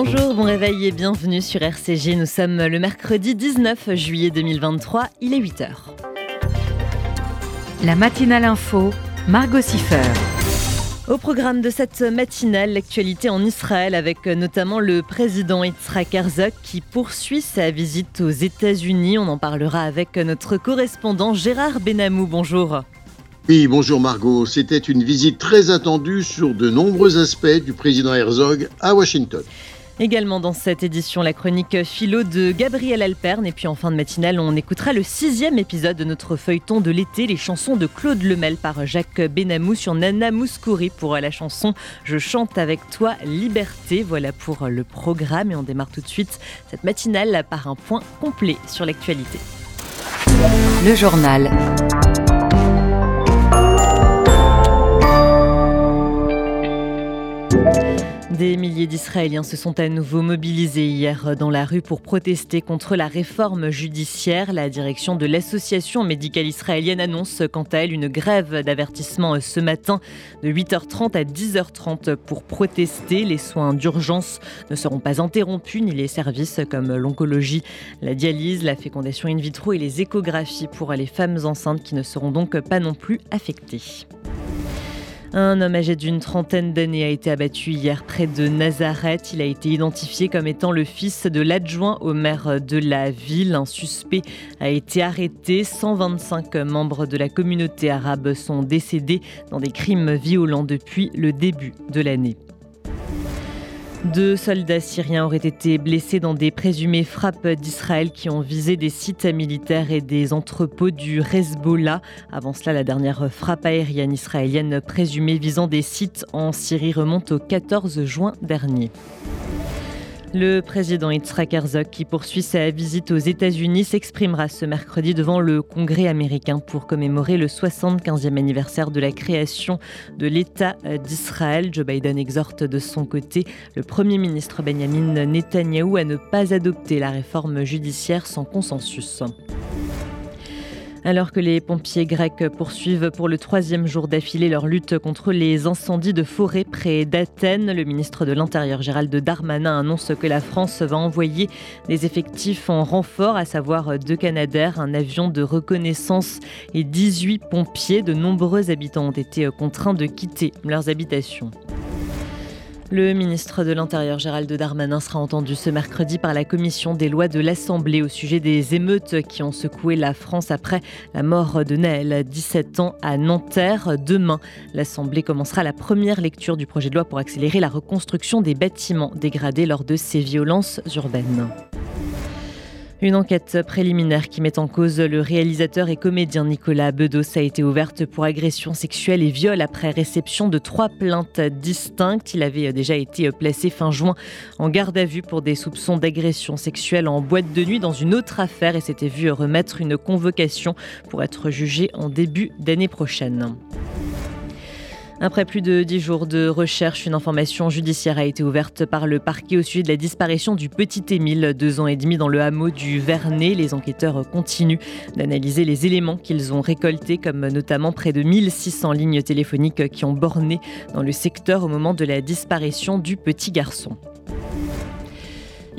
Bonjour, bon réveil et bienvenue sur RCG. Nous sommes le mercredi 19 juillet 2023, il est 8h. La matinale info, Margot Siffer. Au programme de cette matinale, l'actualité en Israël avec notamment le président Yitzhak Herzog qui poursuit sa visite aux États-Unis. On en parlera avec notre correspondant Gérard Benamou. Bonjour. Oui, bonjour Margot. C'était une visite très attendue sur de nombreux aspects du président Herzog à Washington. Également dans cette édition, la chronique philo de Gabriel Alperne. Et puis en fin de matinale, on écoutera le sixième épisode de notre feuilleton de l'été, les chansons de Claude Lemel par Jacques Benamou sur Nana Mouskouri pour la chanson Je chante avec toi, liberté. Voilà pour le programme et on démarre tout de suite cette matinale par un point complet sur l'actualité. Le journal. Des milliers d'Israéliens se sont à nouveau mobilisés hier dans la rue pour protester contre la réforme judiciaire. La direction de l'association médicale israélienne annonce quant à elle une grève d'avertissement ce matin de 8h30 à 10h30 pour protester. Les soins d'urgence ne seront pas interrompus ni les services comme l'oncologie, la dialyse, la fécondation in vitro et les échographies pour les femmes enceintes qui ne seront donc pas non plus affectées. Un homme âgé d'une trentaine d'années a été abattu hier près de Nazareth. Il a été identifié comme étant le fils de l'adjoint au maire de la ville. Un suspect a été arrêté. 125 membres de la communauté arabe sont décédés dans des crimes violents depuis le début de l'année. Deux soldats syriens auraient été blessés dans des présumées frappes d'Israël qui ont visé des sites militaires et des entrepôts du Hezbollah. Avant cela, la dernière frappe aérienne israélienne présumée visant des sites en Syrie remonte au 14 juin dernier. Le président Yitzhak Herzog, qui poursuit sa visite aux États-Unis, s'exprimera ce mercredi devant le Congrès américain pour commémorer le 75e anniversaire de la création de l'État d'Israël. Joe Biden exhorte de son côté le Premier ministre Benjamin Netanyahou à ne pas adopter la réforme judiciaire sans consensus. Alors que les pompiers grecs poursuivent pour le troisième jour d'affilée leur lutte contre les incendies de forêt près d'Athènes, le ministre de l'Intérieur Gérald Darmanin annonce que la France va envoyer des effectifs en renfort, à savoir deux Canadaires, un avion de reconnaissance et 18 pompiers. De nombreux habitants ont été contraints de quitter leurs habitations. Le ministre de l'Intérieur Gérald Darmanin sera entendu ce mercredi par la commission des lois de l'Assemblée au sujet des émeutes qui ont secoué la France après la mort de Naël, 17 ans, à Nanterre. Demain, l'Assemblée commencera la première lecture du projet de loi pour accélérer la reconstruction des bâtiments dégradés lors de ces violences urbaines. Une enquête préliminaire qui met en cause le réalisateur et comédien Nicolas Bedos a été ouverte pour agression sexuelle et viol après réception de trois plaintes distinctes. Il avait déjà été placé fin juin en garde à vue pour des soupçons d'agression sexuelle en boîte de nuit dans une autre affaire et s'était vu remettre une convocation pour être jugé en début d'année prochaine. Après plus de dix jours de recherche, une information judiciaire a été ouverte par le parquet au sujet de la disparition du petit Émile, deux ans et demi dans le hameau du Vernet. Les enquêteurs continuent d'analyser les éléments qu'ils ont récoltés, comme notamment près de 1600 lignes téléphoniques qui ont borné dans le secteur au moment de la disparition du petit garçon.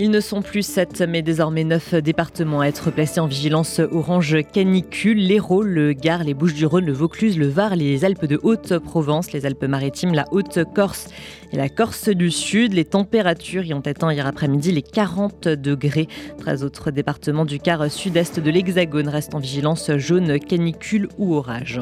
Ils ne sont plus sept, mais désormais neuf départements à être placés en vigilance orange canicule. L'Hérault, le Gard, les Bouches-du-Rhône, le Vaucluse, le Var, les Alpes de Haute-Provence, les Alpes-Maritimes, la Haute-Corse et la Corse du Sud. Les températures y ont atteint hier après-midi les 40 degrés. 13 autres départements du quart sud-est de l'Hexagone restent en vigilance jaune canicule ou orage.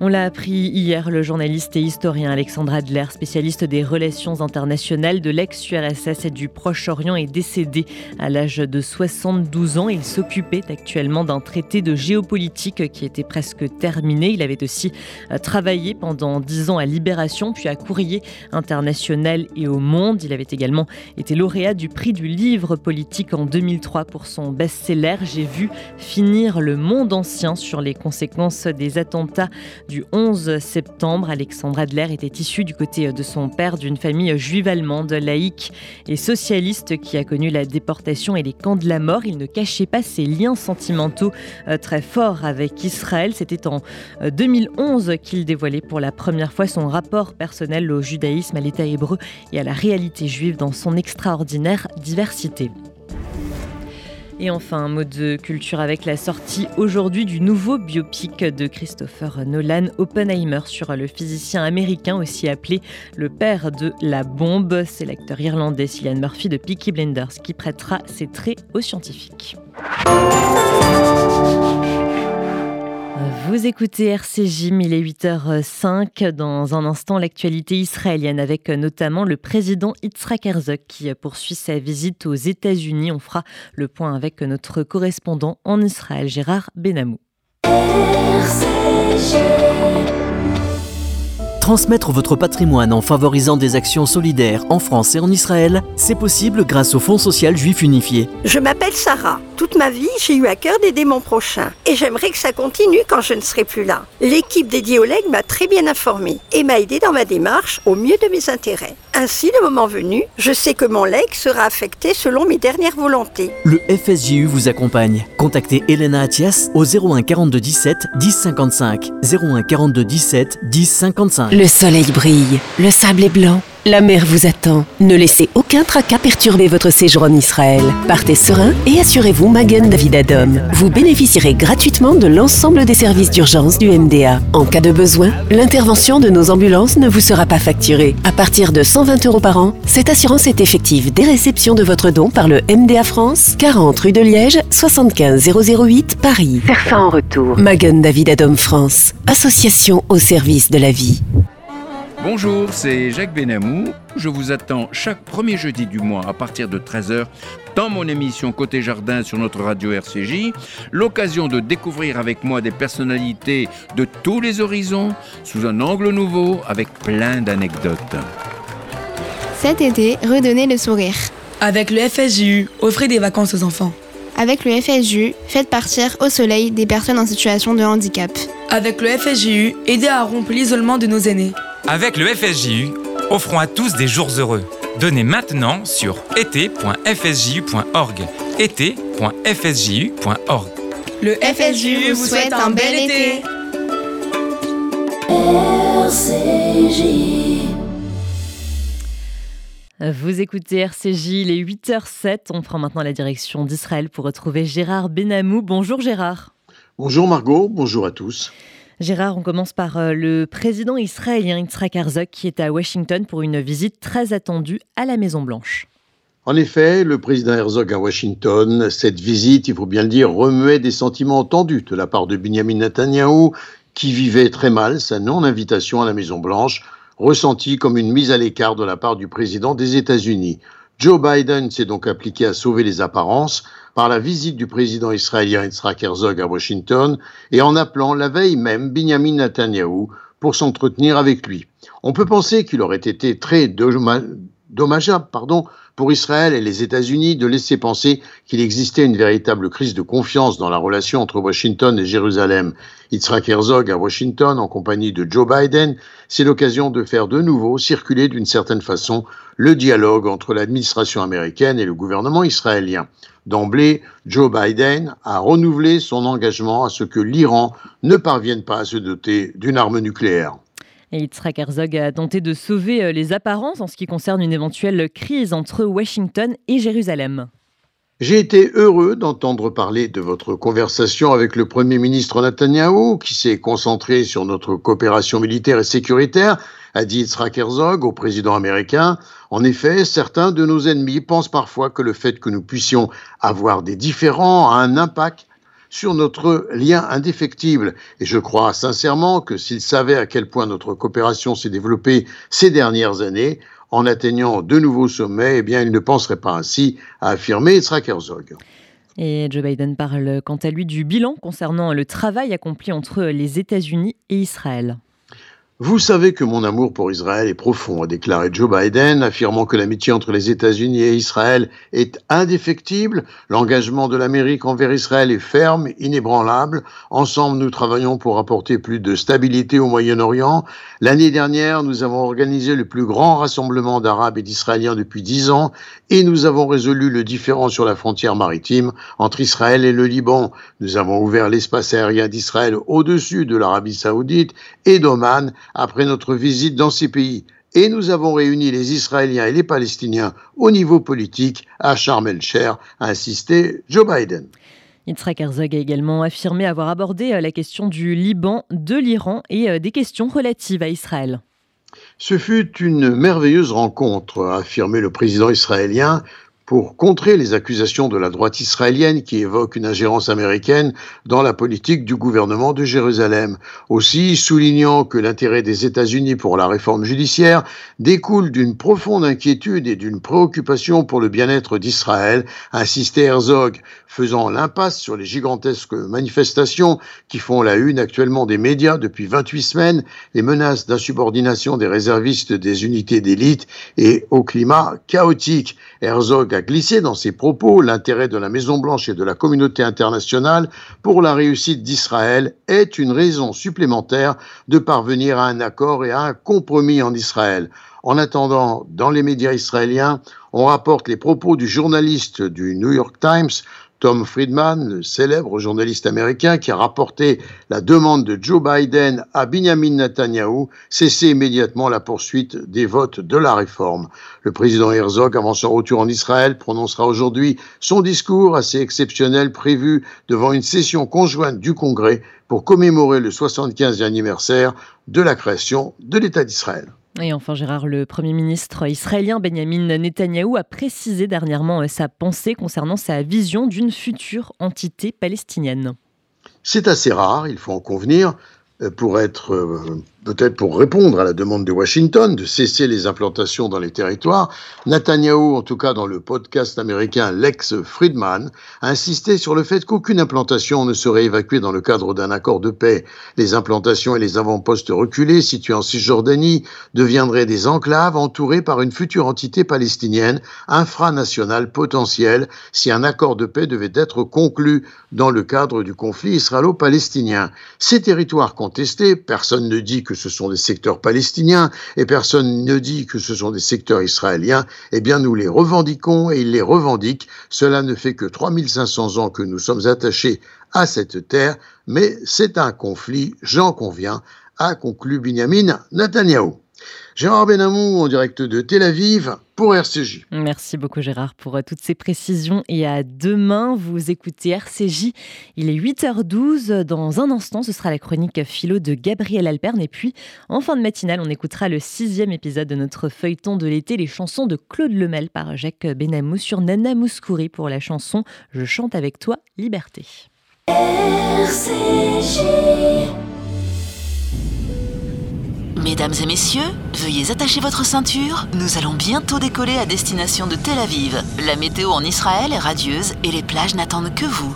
On l'a appris hier, le journaliste et historien Alexandre Adler, spécialiste des relations internationales de l'ex-URSS et du Proche-Orient, est décédé à l'âge de 72 ans. Il s'occupait actuellement d'un traité de géopolitique qui était presque terminé. Il avait aussi euh, travaillé pendant 10 ans à Libération, puis à Courrier international et au Monde. Il avait également été lauréat du prix du livre politique en 2003 pour son best-seller J'ai vu finir le monde ancien sur les conséquences des attentats du du 11 septembre. Alexandre Adler était issu du côté de son père d'une famille juive allemande, laïque et socialiste qui a connu la déportation et les camps de la mort. Il ne cachait pas ses liens sentimentaux euh, très forts avec Israël. C'était en 2011 euh, qu'il dévoilait pour la première fois son rapport personnel au judaïsme, à l'État hébreu et à la réalité juive dans son extraordinaire diversité. Et enfin, un mot de culture avec la sortie aujourd'hui du nouveau biopic de Christopher Nolan, Oppenheimer, sur le physicien américain aussi appelé le père de la bombe. C'est l'acteur irlandais Cillian Murphy de Peaky Blinders qui prêtera ses traits aux scientifiques. Vous écoutez RCJ, il est 8h05. Dans un instant, l'actualité israélienne avec notamment le président Yitzhak Herzog qui poursuit sa visite aux États-Unis. On fera le point avec notre correspondant en Israël, Gérard Benamou. Transmettre votre patrimoine en favorisant des actions solidaires en France et en Israël, c'est possible grâce au Fonds social juif unifié. Je m'appelle Sarah. Toute ma vie, j'ai eu à cœur d'aider mon prochain. Et j'aimerais que ça continue quand je ne serai plus là. L'équipe dédiée au legs m'a très bien informée et m'a aidé dans ma démarche au mieux de mes intérêts. Ainsi, le moment venu, je sais que mon leg sera affecté selon mes dernières volontés. Le FSJU vous accompagne. Contactez Elena Atias au 01 42 17 10 55. 01 42 17 10 55. Le soleil brille, le sable est blanc, la mer vous attend. Ne laissez aucun tracas perturber votre séjour en Israël. Partez serein et assurez-vous Magen David Adom. Vous bénéficierez gratuitement de l'ensemble des services d'urgence du MDA. En cas de besoin, l'intervention de nos ambulances ne vous sera pas facturée. À partir de 120 euros par an, cette assurance est effective dès réception de votre don par le MDA France, 40 rue de Liège, 75 008 Paris. Faire en retour. Magen David Adom France, association au service de la vie. Bonjour, c'est Jacques Benamou. Je vous attends chaque premier jeudi du mois à partir de 13h dans mon émission Côté Jardin sur notre radio RCJ. L'occasion de découvrir avec moi des personnalités de tous les horizons sous un angle nouveau avec plein d'anecdotes. Cet été, redonnez le sourire. Avec le FSJU, offrez des vacances aux enfants. Avec le FSJU, faites partir au soleil des personnes en situation de handicap. Avec le FSJU, aidez à rompre l'isolement de nos aînés. Avec le FSJU, offrons à tous des jours heureux. Donnez maintenant sur été.fsju.org. été.fsju.org. Le FSJU vous souhaite un bel été. Vous écoutez RCJ, il est 8h07. On prend maintenant la direction d'Israël pour retrouver Gérard Benamou. Bonjour Gérard. Bonjour Margot, bonjour à tous. Gérard, on commence par euh, le président israélien Yitzhak Herzog qui est à Washington pour une visite très attendue à la Maison-Blanche. En effet, le président Herzog à Washington, cette visite, il faut bien le dire, remuait des sentiments tendus de la part de Benjamin Netanyahu, qui vivait très mal sa non-invitation à la Maison-Blanche, ressentie comme une mise à l'écart de la part du président des États-Unis. Joe Biden s'est donc appliqué à sauver les apparences par la visite du président israélien Yitzhak Herzog à Washington et en appelant la veille même Benjamin Netanyahu pour s'entretenir avec lui. On peut penser qu'il aurait été très dommageable pardon, pour Israël et les États-Unis de laisser penser qu'il existait une véritable crise de confiance dans la relation entre Washington et Jérusalem. Yitzhak Herzog à Washington en compagnie de Joe Biden, c'est l'occasion de faire de nouveau circuler d'une certaine façon le dialogue entre l'administration américaine et le gouvernement israélien. D'emblée, Joe Biden a renouvelé son engagement à ce que l'Iran ne parvienne pas à se doter d'une arme nucléaire. Et Yitzhak Herzog a tenté de sauver euh, les apparences en ce qui concerne une éventuelle crise entre Washington et Jérusalem. J'ai été heureux d'entendre parler de votre conversation avec le Premier ministre Netanyahou, qui s'est concentré sur notre coopération militaire et sécuritaire, a dit Yitzhak Herzog au président américain. En effet, certains de nos ennemis pensent parfois que le fait que nous puissions avoir des différends a un impact sur notre lien indéfectible. Et je crois sincèrement que s'il savait à quel point notre coopération s'est développée ces dernières années, en atteignant de nouveaux sommets, eh bien, il ne penserait pas ainsi, à affirmer Yitzhak Herzog. Et Joe Biden parle quant à lui du bilan concernant le travail accompli entre les États-Unis et Israël. Vous savez que mon amour pour Israël est profond, a déclaré Joe Biden, affirmant que l'amitié entre les États-Unis et Israël est indéfectible. L'engagement de l'Amérique envers Israël est ferme, inébranlable. Ensemble, nous travaillons pour apporter plus de stabilité au Moyen-Orient. L'année dernière, nous avons organisé le plus grand rassemblement d'Arabes et d'Israéliens depuis dix ans et nous avons résolu le différend sur la frontière maritime entre Israël et le Liban. Nous avons ouvert l'espace aérien d'Israël au-dessus de l'Arabie saoudite et d'Oman après notre visite dans ces pays. Et nous avons réuni les Israéliens et les Palestiniens au niveau politique à Sharm el-Sheikh, a insisté Joe Biden. Yitzhak Herzog a également affirmé avoir abordé euh, la question du Liban, de l'Iran et euh, des questions relatives à Israël. Ce fut une merveilleuse rencontre, a affirmé le président israélien, pour contrer les accusations de la droite israélienne qui évoquent une ingérence américaine dans la politique du gouvernement de Jérusalem. Aussi, soulignant que l'intérêt des États-Unis pour la réforme judiciaire découle d'une profonde inquiétude et d'une préoccupation pour le bien-être d'Israël, insistait Herzog, faisant l'impasse sur les gigantesques manifestations qui font la une actuellement des médias depuis 28 semaines, les menaces d'insubordination des réservistes des unités d'élite et au climat chaotique. Herzog a glissé dans ses propos l'intérêt de la Maison-Blanche et de la communauté internationale pour la réussite d'Israël est une raison supplémentaire de parvenir à un accord et à un compromis en Israël. En attendant, dans les médias israéliens, on rapporte les propos du journaliste du New York Times Tom Friedman, le célèbre journaliste américain qui a rapporté la demande de Joe Biden à Benjamin Netanyahu, cesser immédiatement la poursuite des votes de la réforme. Le président Herzog, avant son retour en Israël, prononcera aujourd'hui son discours assez exceptionnel prévu devant une session conjointe du Congrès pour commémorer le 75e anniversaire de la création de l'État d'Israël. Et enfin, Gérard, le Premier ministre israélien Benjamin Netanyahou a précisé dernièrement euh, sa pensée concernant sa vision d'une future entité palestinienne. C'est assez rare, il faut en convenir, euh, pour être euh, peut-être pour répondre à la demande de Washington de cesser les implantations dans les territoires, Netanyahu, en tout cas dans le podcast américain Lex Friedman, a insisté sur le fait qu'aucune implantation ne serait évacuée dans le cadre d'un accord de paix. Les implantations et les avant-postes reculés situés en Cisjordanie deviendraient des enclaves entourées par une future entité palestinienne infranationale potentielle si un accord de paix devait être conclu dans le cadre du conflit israélo-palestinien. Ces territoires contestés, personne ne dit que ce sont des secteurs palestiniens et personne ne dit que ce sont des secteurs israéliens, eh bien nous les revendiquons et ils les revendiquent. Cela ne fait que 3500 ans que nous sommes attachés à cette terre, mais c'est un conflit, j'en conviens, a conclu Binyamin Netanyahu. Gérard Benamou en direct de Tel Aviv pour RCJ. Merci beaucoup Gérard pour euh, toutes ces précisions et à demain vous écoutez RCJ. Il est 8h12 dans un instant ce sera la chronique philo de Gabriel Alperne et puis en fin de matinale on écoutera le sixième épisode de notre feuilleton de l'été les chansons de Claude Lemel par Jacques Benamou sur Nana Mouskouri pour la chanson Je chante avec toi Liberté. RCJ Mesdames et messieurs, veuillez attacher votre ceinture. Nous allons bientôt décoller à destination de Tel Aviv. La météo en Israël est radieuse et les plages n'attendent que vous.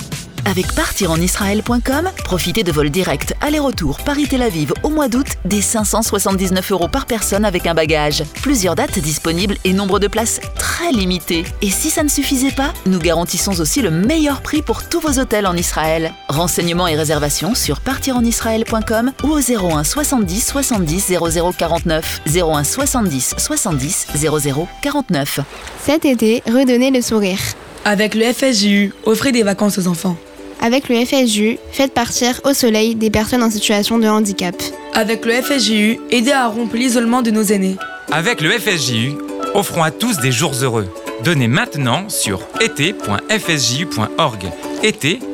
Avec partirenisraël.com, profitez de vols directs aller-retour Paris-Tel Aviv au mois d'août des 579 euros par personne avec un bagage. Plusieurs dates disponibles et nombre de places très limité. Et si ça ne suffisait pas, nous garantissons aussi le meilleur prix pour tous vos hôtels en Israël. Renseignements et réservations sur partirenisraël.com ou au 01 70 70 00 49 01 70 70 00 49. Cet été, redonnez le sourire. Avec le FSJU, offrez des vacances aux enfants. Avec le FSJU, faites partir au soleil des personnes en situation de handicap. Avec le FSJU, aidez à rompre l'isolement de nos aînés. Avec le FSJU, offrons à tous des jours heureux. Donnez maintenant sur été.fsju.org. été.fsju.org.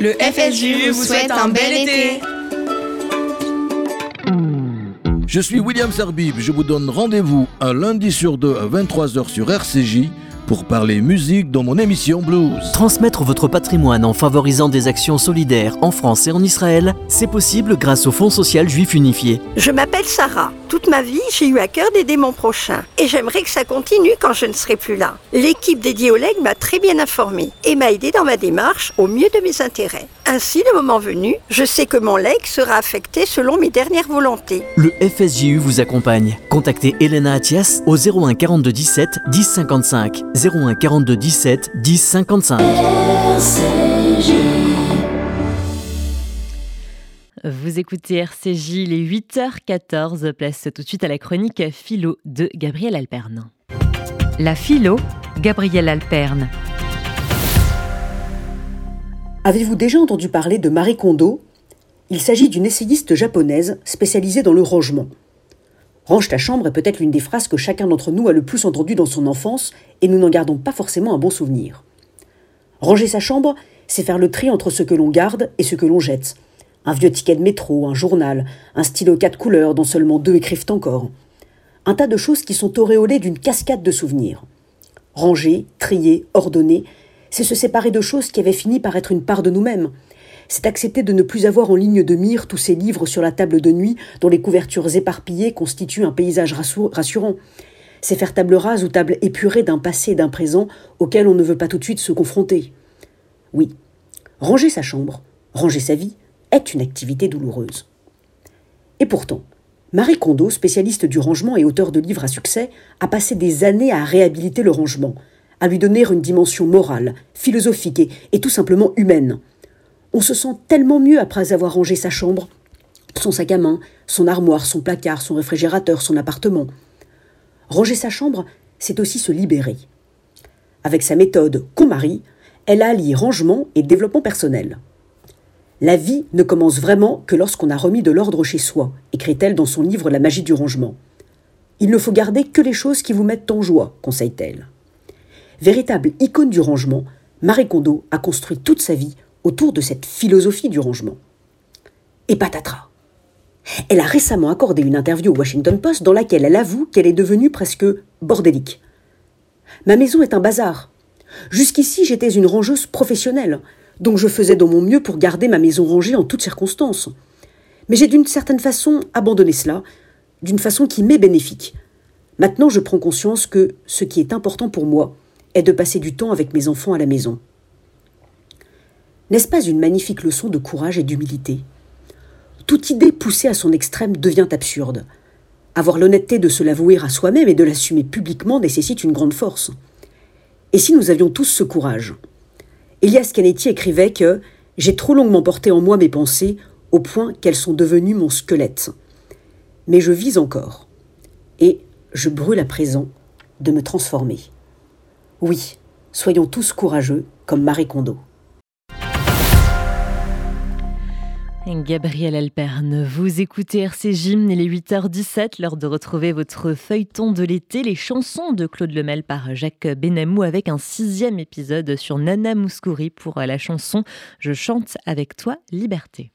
Le FSJU vous souhaite un bel été. Je suis William Sarbib, je vous donne rendez-vous un lundi sur deux à 23h sur RCJ pour parler musique dans mon émission Blues. Transmettre votre patrimoine en favorisant des actions solidaires en France et en Israël, c'est possible grâce au Fonds social juif unifié. Je m'appelle Sarah. Toute ma vie, j'ai eu à cœur d'aider mon prochain. Et j'aimerais que ça continue quand je ne serai plus là. L'équipe dédiée au legs m'a très bien informée et m'a aidé dans ma démarche au mieux de mes intérêts. Ainsi, le moment venu, je sais que mon leg sera affecté selon mes dernières volontés. Le FSJU vous accompagne. Contactez Elena Atias au 01 42 17 10 55. 01 42 17 10 55. Vous écoutez RCJ, les 8h14, place tout de suite à la chronique Philo de Gabriel Alperne. La philo, Gabriel Alperne. Avez-vous déjà entendu parler de Marie Kondo? Il s'agit d'une essayiste japonaise spécialisée dans le rangement. Range ta chambre est peut-être l'une des phrases que chacun d'entre nous a le plus entendu dans son enfance et nous n'en gardons pas forcément un bon souvenir. Ranger sa chambre, c'est faire le tri entre ce que l'on garde et ce que l'on jette. Un vieux ticket de métro, un journal, un stylo quatre couleurs dont seulement deux écrivent encore. Un tas de choses qui sont auréolées d'une cascade de souvenirs. Ranger, trier, ordonner, c'est se séparer de choses qui avaient fini par être une part de nous-mêmes. C'est accepter de ne plus avoir en ligne de mire tous ces livres sur la table de nuit dont les couvertures éparpillées constituent un paysage rassurant. C'est faire table rase ou table épurée d'un passé et d'un présent auquel on ne veut pas tout de suite se confronter. Oui, ranger sa chambre, ranger sa vie, est une activité douloureuse. Et pourtant, Marie Kondo, spécialiste du rangement et auteur de livres à succès, a passé des années à réhabiliter le rangement, à lui donner une dimension morale, philosophique et, et tout simplement humaine. On se sent tellement mieux après avoir rangé sa chambre, son sac à main, son armoire, son placard, son réfrigérateur, son appartement. Ranger sa chambre, c'est aussi se libérer. Avec sa méthode marie, elle allie rangement et développement personnel. La vie ne commence vraiment que lorsqu'on a remis de l'ordre chez soi, écrit-elle dans son livre La magie du rangement. Il ne faut garder que les choses qui vous mettent en joie, conseille-t-elle. Véritable icône du rangement, Marie Kondo a construit toute sa vie autour de cette philosophie du rangement. Et patatras. Elle a récemment accordé une interview au Washington Post dans laquelle elle avoue qu'elle est devenue presque bordélique. Ma maison est un bazar. Jusqu'ici, j'étais une rangeuse professionnelle, donc je faisais de mon mieux pour garder ma maison rangée en toutes circonstances. Mais j'ai d'une certaine façon abandonné cela, d'une façon qui m'est bénéfique. Maintenant, je prends conscience que ce qui est important pour moi, est de passer du temps avec mes enfants à la maison. N'est-ce pas une magnifique leçon de courage et d'humilité? Toute idée poussée à son extrême devient absurde. Avoir l'honnêteté de se l'avouer à soi-même et de l'assumer publiquement nécessite une grande force. Et si nous avions tous ce courage? Elias Canetti écrivait que J'ai trop longuement porté en moi mes pensées au point qu'elles sont devenues mon squelette. Mais je vis encore. Et je brûle à présent de me transformer. Oui, soyons tous courageux comme Marie Kondo. Gabriel Alperne, vous écoutez RC Gym, il est 8h17, l'heure de retrouver votre feuilleton de l'été, les chansons de Claude Lemel par Jacques Benamou avec un sixième épisode sur Nana Mouskouri pour la chanson Je chante avec toi, Liberté.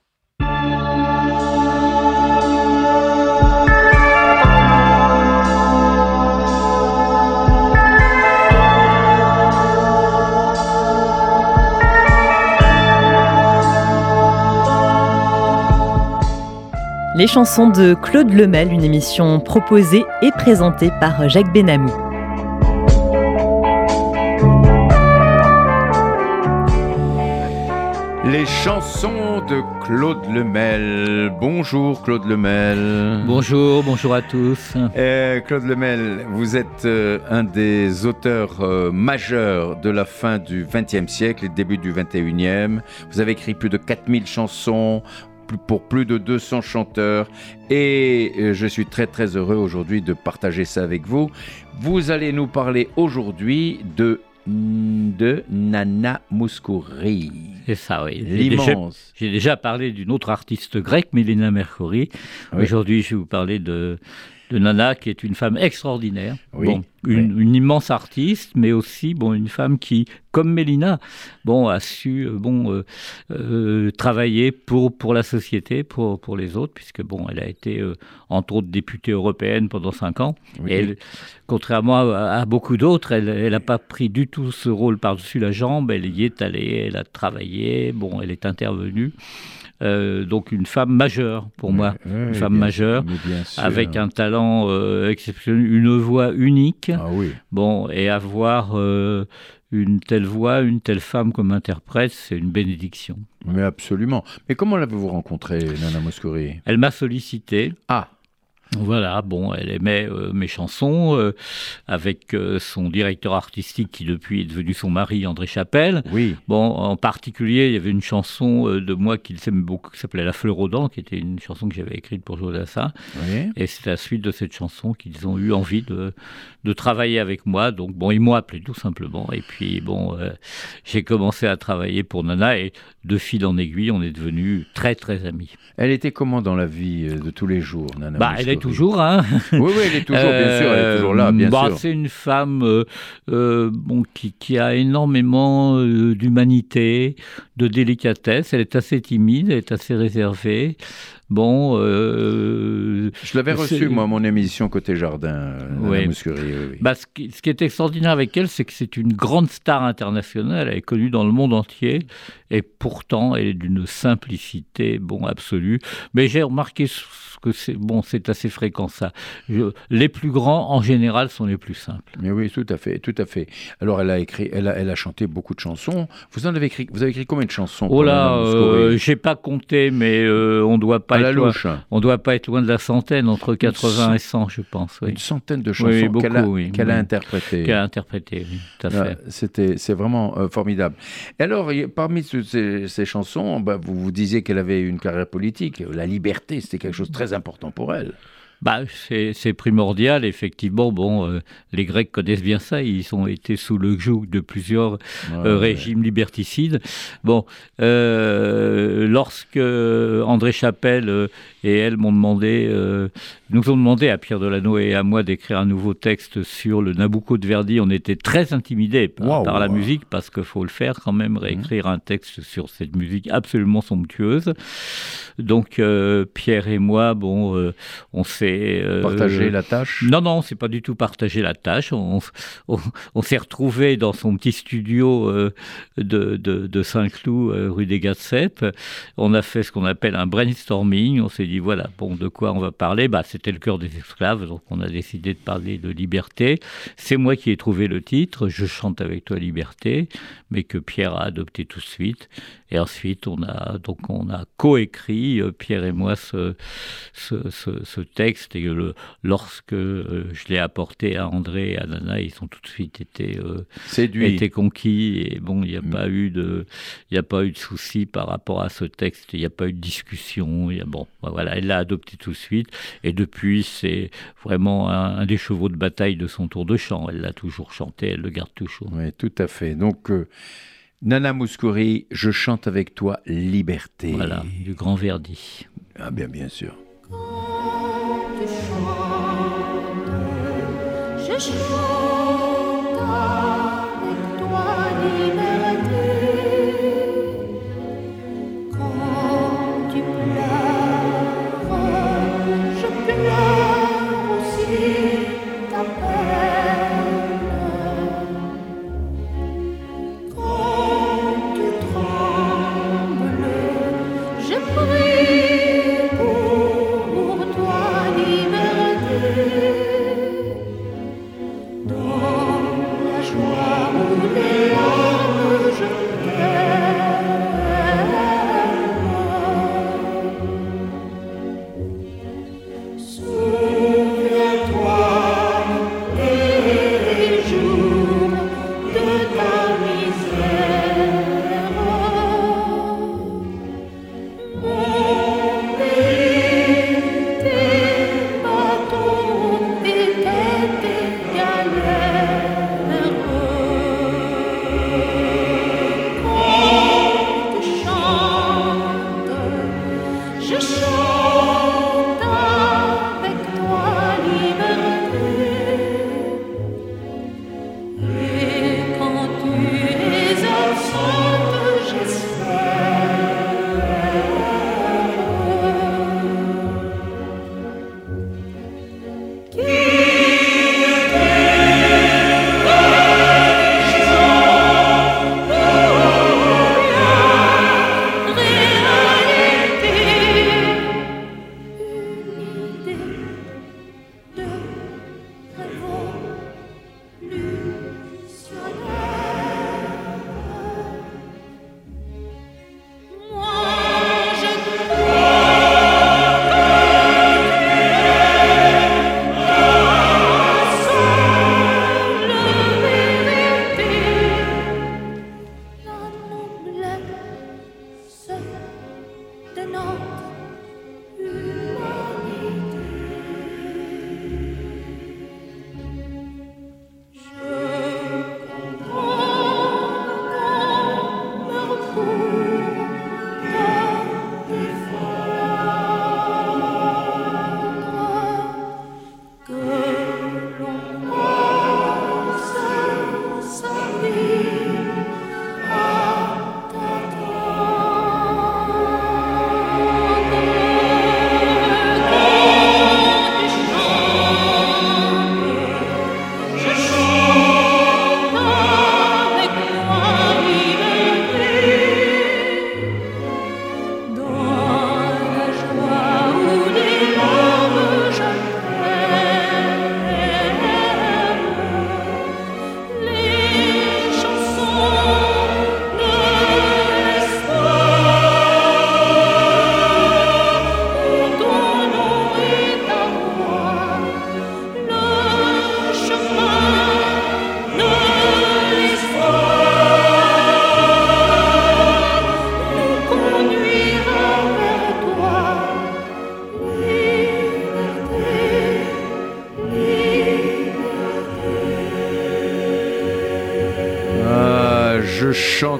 Les chansons de Claude Lemel, une émission proposée et présentée par Jacques Benamou. Les chansons de Claude Lemel. Bonjour Claude Lemel. Bonjour, bonjour à tous. Euh, Claude Lemel, vous êtes euh, un des auteurs euh, majeurs de la fin du XXe siècle et début du XXIe. Vous avez écrit plus de 4000 chansons, pour plus de 200 chanteurs et euh, je suis très très heureux aujourd'hui de partager ça avec vous. Vous allez nous parler aujourd'hui de de Nana Mouskouri. C'est ça, oui. L'immense. J'ai déjà, parlé d'une autre artiste grecque, Mélina Mercouri. Aujourd'hui, je vais vous parler de de Nana, qui est une femme extraordinaire. Oui, bon, une, une, immense artiste, mais aussi bon, une femme qui, comme Mélina, bon, a su euh, bon, euh, euh, travailler pour, pour la société, pour, pour les autres, puisque bon, elle a été, euh, entre autres, députée européenne pendant cinq ans. Oui. Et elle, contrairement à, à beaucoup d'autres, elle n'a pas pris du tout ce rôle par-dessus la jambe. Elle y est allée, elle a travaillé, bon, elle est intervenue. Euh, donc une femme majeure pour moi, une femme bien majeure, avec un talent euh, exceptionnel, une voix unique. Ah oui. Bon, et avoir euh, une telle voix, une telle femme comme interprète, c'est une bénédiction. Mais absolument. Mais comment l'avez-vous rencontrée, Nana Mouskouri? Elle m'a sollicité. Ah Voilà, bon, elle aimait euh, mes chansons euh, avec euh, son directeur artistique qui depuis est devenu son mari, André Chapelle. Oui. Bon, en particulier, il y avait une chanson de moi qu'il aime beaucoup qui s'appelait La Fleur aux dents, qui était une chanson que j'avais écrite pour Jodassin. Oui. Et c'est à la suite de cette chanson qu'ils ont eu envie de, de travailler avec moi. Donc, bon, ils m'ont appelé tout simplement. Et puis, bon, j'ai commencé à travailler pour Nana et de fil en aiguille, on est devenus très, très amis. Elle était comment dans la vie de tous les jours, Nana Bah, elle est Mouskouri toujours, hein. Oui, oui, elle est toujours, bien sûr, elle est toujours là, bien bah, sûr. C'est une femme euh, euh, bon, qui, qui a énormément euh, d'humanité, de délicatesse. Elle est assez timide, elle est assez réservée. Bon, euh, Je l'avais reçue, moi, mon émission Côté Jardin, euh, oui, oui. Bah, ce, qui, ce qui est extraordinaire avec elle, c'est que c'est une grande star internationale. Elle est connue dans le monde entier. Et pourtant, elle est d'une simplicité, bon, absolue. Mais j'ai remarqué que c'est, bon, c'est assez fréquent ça. Je- les plus grands, en général, sont les plus simples. Mais oui, tout à fait, tout à fait. Alors, elle a écrit, elle a, elle a chanté beaucoup de chansons. Vous en avez écrit, vous avez écrit combien de chansons Oh là, euh, j'ai pas compté, mais euh, on doit pas À la être loin. louche. On doit pas être loin de la centaine, entre 80 et 100, je pense. Oui. Une centaine de chansons qu'elle a, oui, a interprétées. Qu'elle a interprété, oui, tout à Ah, fait. C'était, c'est vraiment euh, formidable. Et alors, parmi toutes ces, ces chansons, bah, vous vous disiez qu'elle avait une carrière politique. La liberté, c'était quelque chose de très important pour elle. Bah, c'est primordial, effectivement. Bon, euh, les Grecs connaissent bien ça. Ils ont été sous le joug de plusieurs euh, ouais. régimes liberticides. Bon, euh, lorsque André Chapelle et elle m'ont demandé, nous ont demandé à Pierre Delano et à moi d'écrire un nouveau texte sur le Nabucco de Verdi, on était très intimidés par, la musique parce qu'il faut le faire quand même, réécrire un texte sur cette musique absolument somptueuse. Donc Pierre et moi, bon, on s'est euh, Partager la tâche? Non, non, c'est pas du tout partager la tâche. On, on, on s'est retrouvé dans son petit studio euh, de, de, de Saint-Cloud, euh, rue des Gatseps. On a fait ce qu'on appelle un brainstorming. On s'est dit voilà, bon, de quoi on va parler? Bah, c'était le cœur des esclaves, donc on a décidé de parler de liberté. C'est moi qui ai trouvé le titre. Je chante avec toi liberté, mais que Pierre a adopté tout de suite. Et ensuite, on a donc on a coécrit Pierre et moi ce, ce, ce, ce texte et le, lorsque euh, je l'ai apporté à André et à Nana, ils ont tout de suite été euh, été conquis et bon, il n'y a pas eu de il n'y a pas eu de souci par rapport à ce texte, il n'y a pas eu de discussion, y a bon, ben voilà, elle l'a adopté tout de suite et depuis c'est vraiment un, un des chevaux de bataille de son tour de chant. Elle l'a toujours chanté, elle le garde toujours. Oui, tout à fait. Donc, euh, Nana Mouskouri, je chante avec toi liberté. Voilà, du grand Verdi. Ah bien, bien sûr. Je chante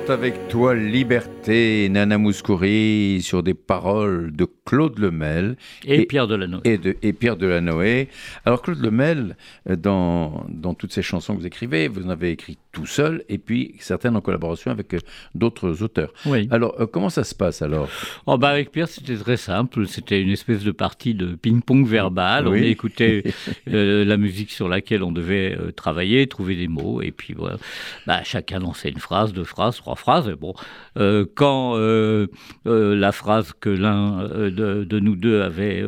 chante avec toi liberté, Nana Mouskouri, sur des paroles de Claude Lemel. Et, Pierre Delanoë. Et, de, et Pierre Delanoë. Alors Claude Lemel, euh, dans, dans toutes ces chansons que vous écrivez, vous en avez écrit tout seul, et puis certaines en collaboration avec euh, d'autres auteurs. Oui. Alors, euh, comment ça se passe alors? Oh bah avec Pierre, c'était très simple. C'était une espèce de partie de ping-pong verbal. Oui. On écoutait euh, la musique sur laquelle on devait travailler, trouver des mots, et puis voilà. Bah, chacun lançait une phrase, deux phrases, trois phrases. Et bon, quand la phrase que l'un de, de nous deux avait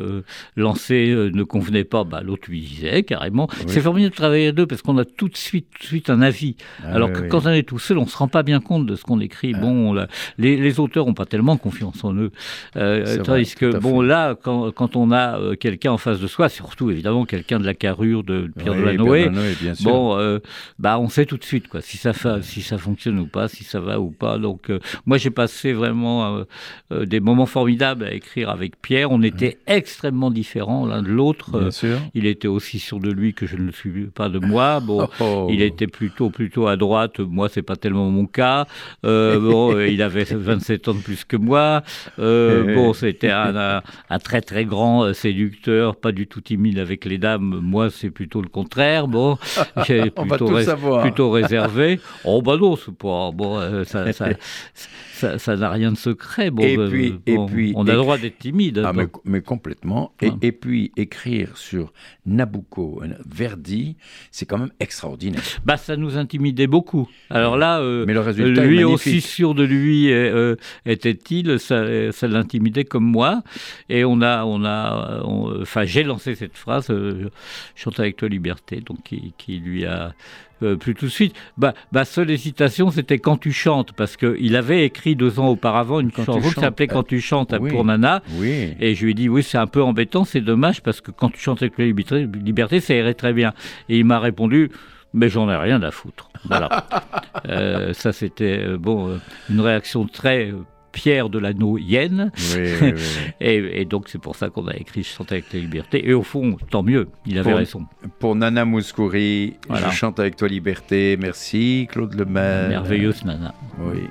lancée ne convenait pas, bah, l'autre lui disait carrément. C'est formidable de travailler à deux parce qu'on a tout de suite, tout de suite un avis. Ah Alors oui, que oui. quand on est tout seul, on se rend pas bien compte de ce qu'on écrit. Bon, on l'a- les, les auteurs ont pas tellement confiance en eux. Euh, tandis vrai, que, bon, là, quand, quand on a euh, quelqu'un en face de soi, surtout évidemment quelqu'un de la carrure de Pierre Oui, Delanoë, Pierre Delanoë, bon, euh, bah, on sait tout de suite quoi, si ça, fa- si ça fonctionne ou pas, si ça va ou pas. Donc, euh, moi, j'ai passé vraiment des moments formidables à écrire avec Pierre. On était extrêmement différents l'un de l'autre. Il était aussi sûr de lui que je ne le suis pas de moi. Bon, Oh. il était plutôt plutôt à droite. Moi, c'est pas tellement mon cas. Euh, bon, euh, il avait 27 ans de plus que moi. Euh, bon, c'était un, un- un très très grand séducteur, pas du tout timide avec les dames. Moi, c'est plutôt le contraire. Bon, j'ai plutôt, ré- savoir. plutôt réservé. Oh bah non, c'est pas bon. euh, ça, ça, ça- ça n'a rien de secret. Bon, et, puis, bon, et puis, on a le droit d'être timide. Ah, mais, donc. mais complètement. Et, et puis écrire sur Nabucco, Verdi, c'est quand même extraordinaire. Bah, ça nous beaucoup. Alors là, euh, Mais le résultat est lui aussi sûr de lui euh, était-il, ça, ça l'intimidait comme moi. Et on a, on a, on- enfin, j'ai lancé cette phrase, euh, chante avec toi liberté, donc qui, qui lui a euh, plu tout de suite. Bah, ma seule hésitation, c'était quand tu chantes, parce qu'il avait écrit deux ans auparavant une Quand chanson qui s'appelait euh, Quand tu chantes oui. pour Nana. Oui. Et je lui ai dit, oui, c'est un peu embêtant, c'est dommage, parce que quand tu chantes avec la liberté, liberté ça irait très bien. Et il m'a répondu, mais j'en ai rien à foutre. Voilà. Euh, ça, c'était euh, bon, euh, une réaction très Pierre de Yen. Oui, oui, oui. et, et donc, c'est pour ça qu'on a écrit Je chante avec la liberté. Et au fond, tant mieux, il avait Pour- raison. Pour Nana Mouskouri, Voilà. je chante avec toi liberté. Merci Claude Lemel. Merveilleuse Nana. Oui.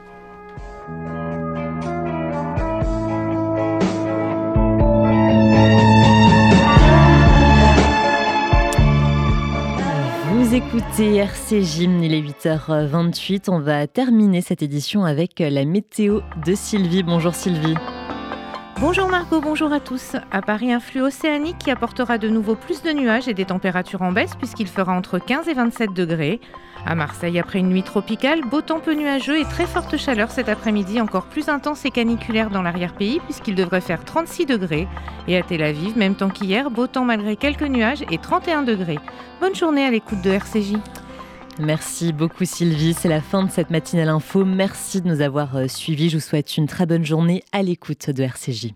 Écoutez RCJ, il est 8h28. On va terminer cette édition avec la météo de Sylvie. Bonjour Sylvie. Bonjour Margot, bonjour à tous. À Paris, un flux océanique qui apportera de nouveau plus de nuages et des températures en baisse puisqu'il fera entre 15 et 27 degrés. À Marseille, après une nuit tropicale, beau temps peu nuageux et très forte chaleur cet après-midi, encore plus intense et caniculaire dans l'arrière-pays puisqu'il devrait faire 36 degrés. Et à Tel Aviv, même temps qu'hier, beau temps malgré quelques nuages et 31 degrés. Bonne journée à l'écoute de RCJ. Merci beaucoup Sylvie. C'est la fin de cette matinale info. Merci de nous avoir euh, suivis. Je vous souhaite une très bonne journée à l'écoute de RCJ.